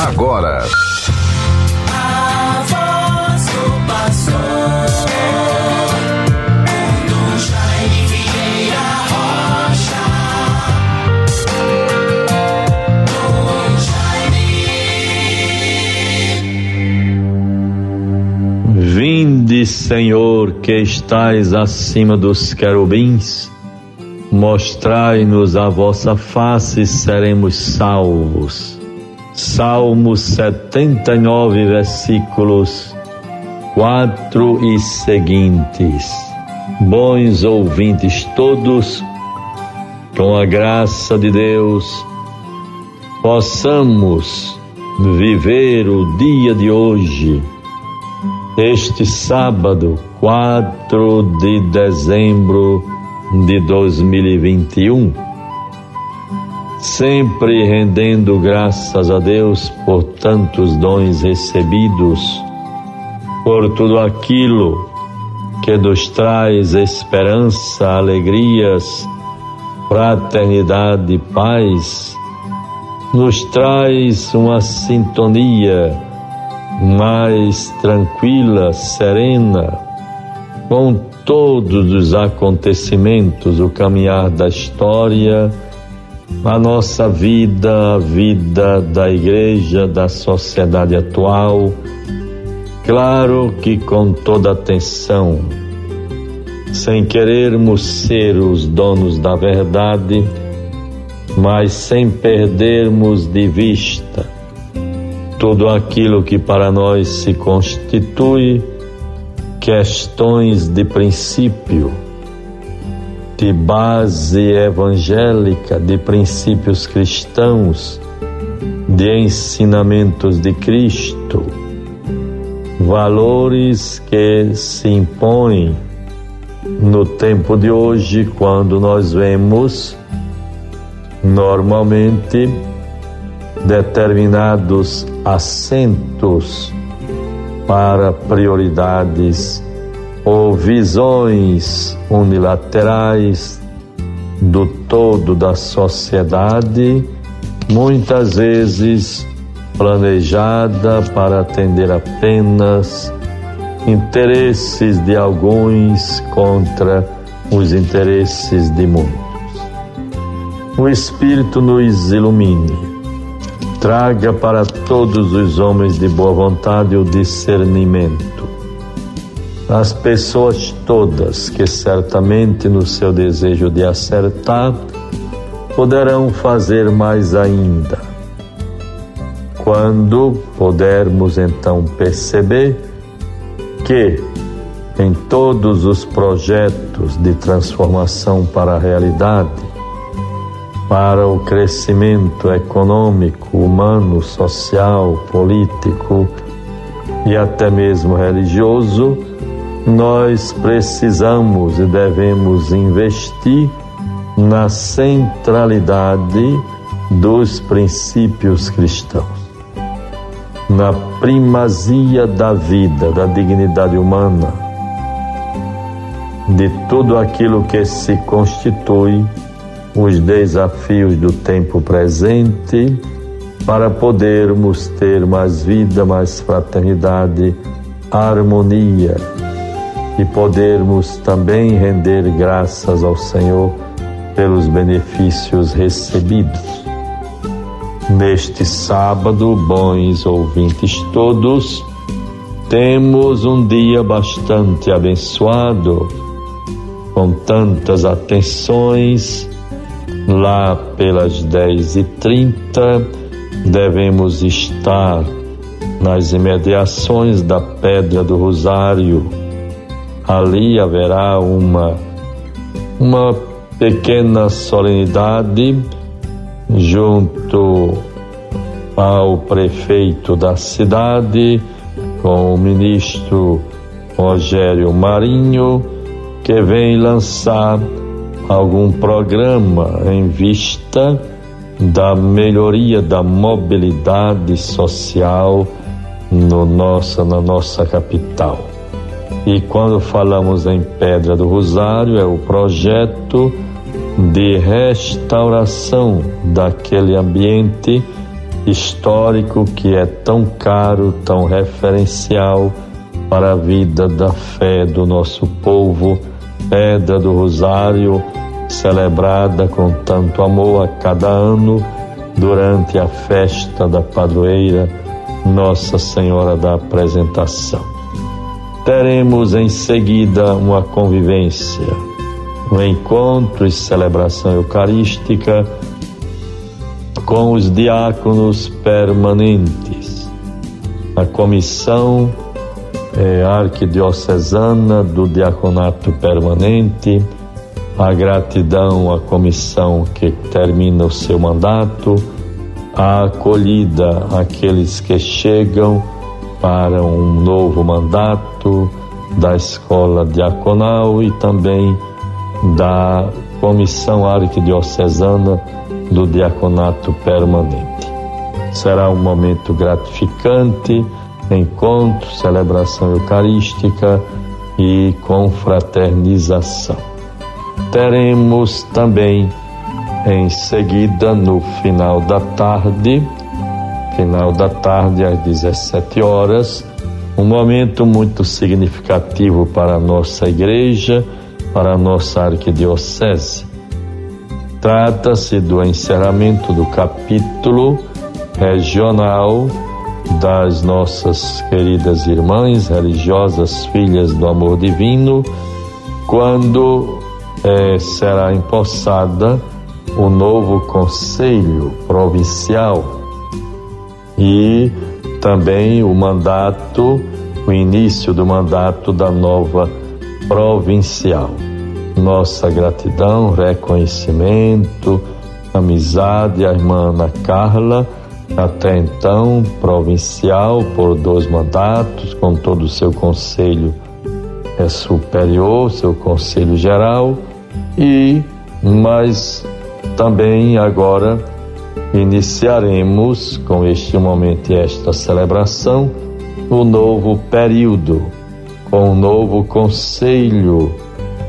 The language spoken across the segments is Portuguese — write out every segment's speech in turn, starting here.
agora. Vinde, Senhor, que estais acima dos querubins, mostrai-nos a vossa face e seremos salvos. Salmo 79, versículos 4 e seguintes. Bons ouvintes todos, com a graça de Deus, possamos viver o dia de hoje, este sábado, 4 de dezembro de 2021 sempre rendendo graças a Deus por tantos dons recebidos, por tudo aquilo que nos traz esperança, alegrias, fraternidade e paz, nos traz uma sintonia mais tranquila, serena, com todos os acontecimentos, o caminhar da história a nossa vida, a vida da igreja, da sociedade atual. Claro que com toda atenção, sem querermos ser os donos da verdade, mas sem perdermos de vista tudo aquilo que para nós se constitui questões de princípio de base evangélica, de princípios cristãos, de ensinamentos de Cristo, valores que se impõem no tempo de hoje, quando nós vemos normalmente determinados assentos para prioridades ou visões unilaterais do todo da sociedade, muitas vezes planejada para atender apenas interesses de alguns contra os interesses de muitos. O Espírito nos ilumine, traga para todos os homens de boa vontade o discernimento as pessoas todas que certamente no seu desejo de acertar poderão fazer mais ainda. Quando pudermos então perceber que em todos os projetos de transformação para a realidade, para o crescimento econômico, humano, social, político e até mesmo religioso, nós precisamos e devemos investir na centralidade dos princípios cristãos, na primazia da vida, da dignidade humana, de tudo aquilo que se constitui os desafios do tempo presente para podermos ter mais vida, mais fraternidade, harmonia e podermos também render graças ao Senhor pelos benefícios recebidos. Neste sábado, bons ouvintes todos, temos um dia bastante abençoado, com tantas atenções. Lá pelas dez e trinta, devemos estar nas imediações da Pedra do Rosário, ali haverá uma, uma pequena solenidade junto ao prefeito da cidade, com o ministro Rogério Marinho, que vem lançar algum programa em vista da melhoria da mobilidade social no nossa, na nossa capital. E quando falamos em Pedra do Rosário, é o projeto de restauração daquele ambiente histórico que é tão caro, tão referencial para a vida da fé do nosso povo, Pedra do Rosário, celebrada com tanto amor a cada ano durante a festa da padroeira Nossa Senhora da Apresentação. Teremos em seguida uma convivência, um encontro e celebração eucarística com os diáconos permanentes. A comissão é, arquidiocesana do diaconato permanente, a gratidão à comissão que termina o seu mandato, a acolhida àqueles que chegam para um novo mandato da escola diaconal e também da comissão arquidiocesana do diaconato permanente. Será um momento gratificante, encontro, celebração eucarística e confraternização. Teremos também em seguida, no final da tarde, final da tarde às 17 horas, um momento muito significativo para a nossa igreja, para a nossa arquidiocese. Trata-se do encerramento do capítulo regional das nossas queridas irmãs religiosas, filhas do amor divino, quando é, será empossada o novo Conselho Provincial e também o mandato, o início do mandato da nova provincial. Nossa gratidão, reconhecimento, amizade à irmã Ana Carla, até então provincial por dois mandatos, com todo o seu conselho é superior, seu conselho geral, e mas também agora iniciaremos com este momento e esta celebração o novo período, com o novo conselho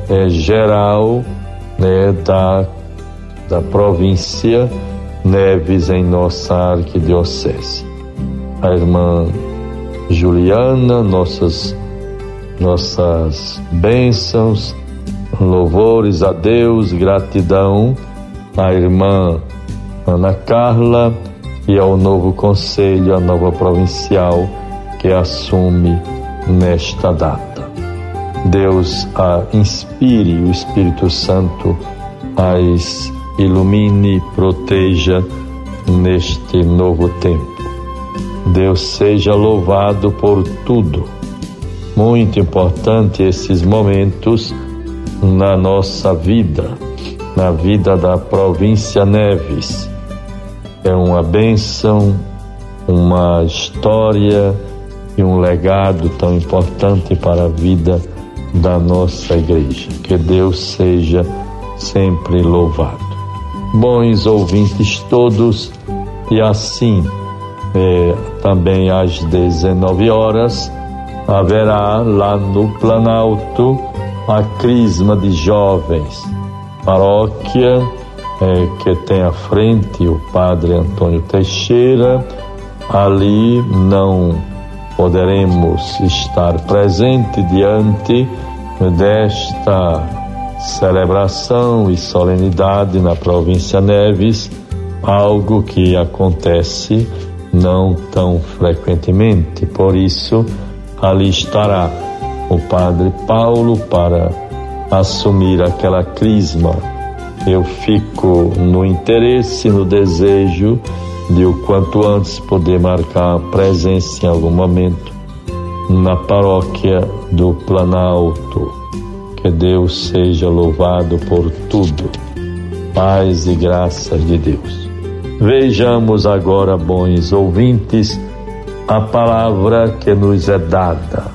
é, geral né, da, da província Neves em nossa arquidiocese. A irmã Juliana, nossas, nossas bênçãos, louvores a Deus, gratidão à irmã Ana Carla e ao novo conselho, a nova provincial que assume nesta data. Deus a inspire, o Espírito Santo as ilumine, proteja neste novo tempo. Deus seja louvado por tudo. Muito importante esses momentos na nossa vida, na vida da província Neves. É uma bênção, uma história e um legado tão importante para a vida da nossa igreja. Que Deus seja sempre louvado. Bons ouvintes todos, e assim é, também às 19 horas haverá lá no Planalto a Crisma de Jovens, paróquia é, que tem à frente o Padre Antônio Teixeira. Ali não poderemos estar presente diante desta celebração e solenidade na província Neves, algo que acontece não tão frequentemente. Por isso, ali estará o Padre Paulo para assumir aquela crisma. Eu fico no interesse, no desejo de o quanto antes poder marcar a presença em algum momento na paróquia do Planalto. Que Deus seja louvado por tudo. Paz e graças de Deus. Vejamos agora, bons ouvintes, a palavra que nos é dada.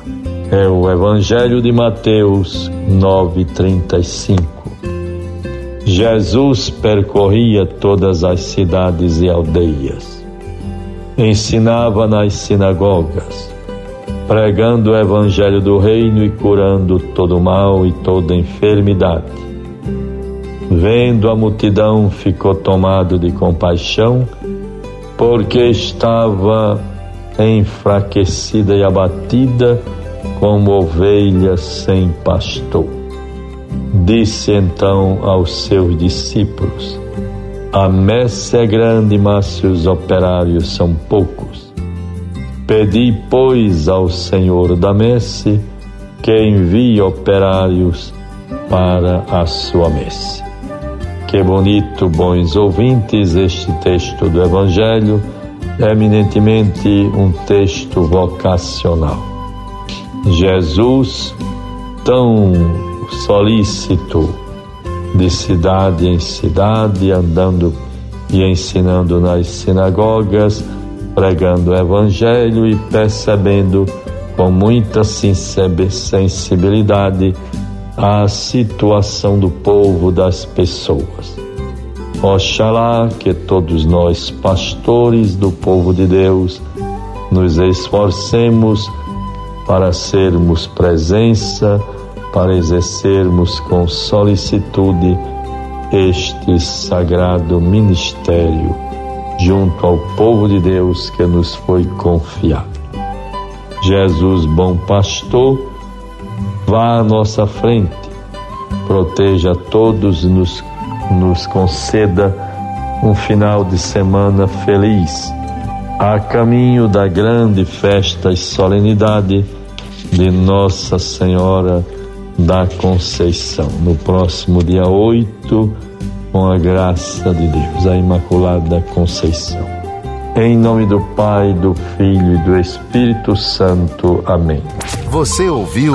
É o Evangelho de Mateus 9:35. Jesus percorria todas as cidades e aldeias, ensinava nas sinagogas, pregando o evangelho do reino e curando todo mal e toda enfermidade. Vendo a multidão, ficou tomado de compaixão porque estava enfraquecida e abatida como ovelha sem pastor. Disse então aos seus discípulos: A messe é grande, mas os operários são poucos. Pedi, pois, ao Senhor da messe que envie operários para a sua messe. Que bonito, bons ouvintes, este texto do Evangelho, eminentemente um texto vocacional. Jesus, tão solícito de cidade em cidade, andando e ensinando nas sinagogas, pregando o Evangelho e percebendo com muita sensibilidade a situação do povo, das pessoas. Oxalá que todos nós, pastores do povo de Deus, nos esforcemos para sermos presença, para exercermos com solicitude este sagrado ministério junto ao povo de Deus que nos foi confiado. Jesus, bom pastor, vá à nossa frente, proteja todos, nos, nos conceda um final de semana feliz, a caminho da grande festa e solenidade de Nossa Senhora da Conceição, no próximo dia 8, com a graça de Deus, a Imaculada Conceição. Em nome do Pai, do Filho e do Espírito Santo. Amém. Você ouviu